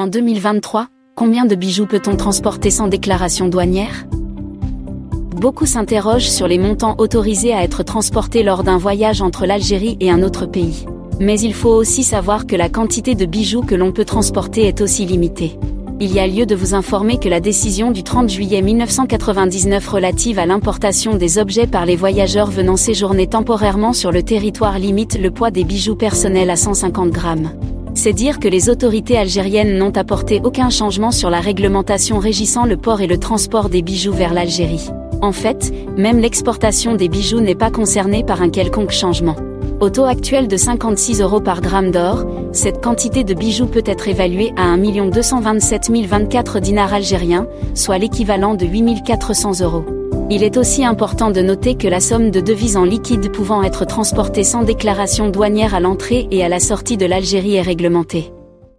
En 2023, combien de bijoux peut-on transporter sans déclaration douanière? Beaucoup s'interrogent sur les montants autorisés à être transportés lors d'un voyage entre l'Algérie et un autre pays. Mais il faut aussi savoir que la quantité de bijoux que l'on peut transporter est aussi limitée. Il y a lieu de vous informer que la décision du 30 juillet 1999 relative à l'importation des objets par les voyageurs venant séjourner temporairement sur le territoire limite le poids des bijoux personnels à 150 grammes. C'est dire que les autorités algériennes n'ont apporté aucun changement sur la réglementation régissant le port et le transport des bijoux vers l'Algérie. En fait, même l'exportation des bijoux n'est pas concernée par un quelconque changement. Au taux actuel de 56 euros par gramme d'or, cette quantité de bijoux peut être évaluée à 1 227 024 dinars algériens, soit l'équivalent de 8 400 euros. Il est aussi important de noter que la somme de devises en liquide pouvant être transportée sans déclaration douanière à l'entrée et à la sortie de l'Algérie est réglementée.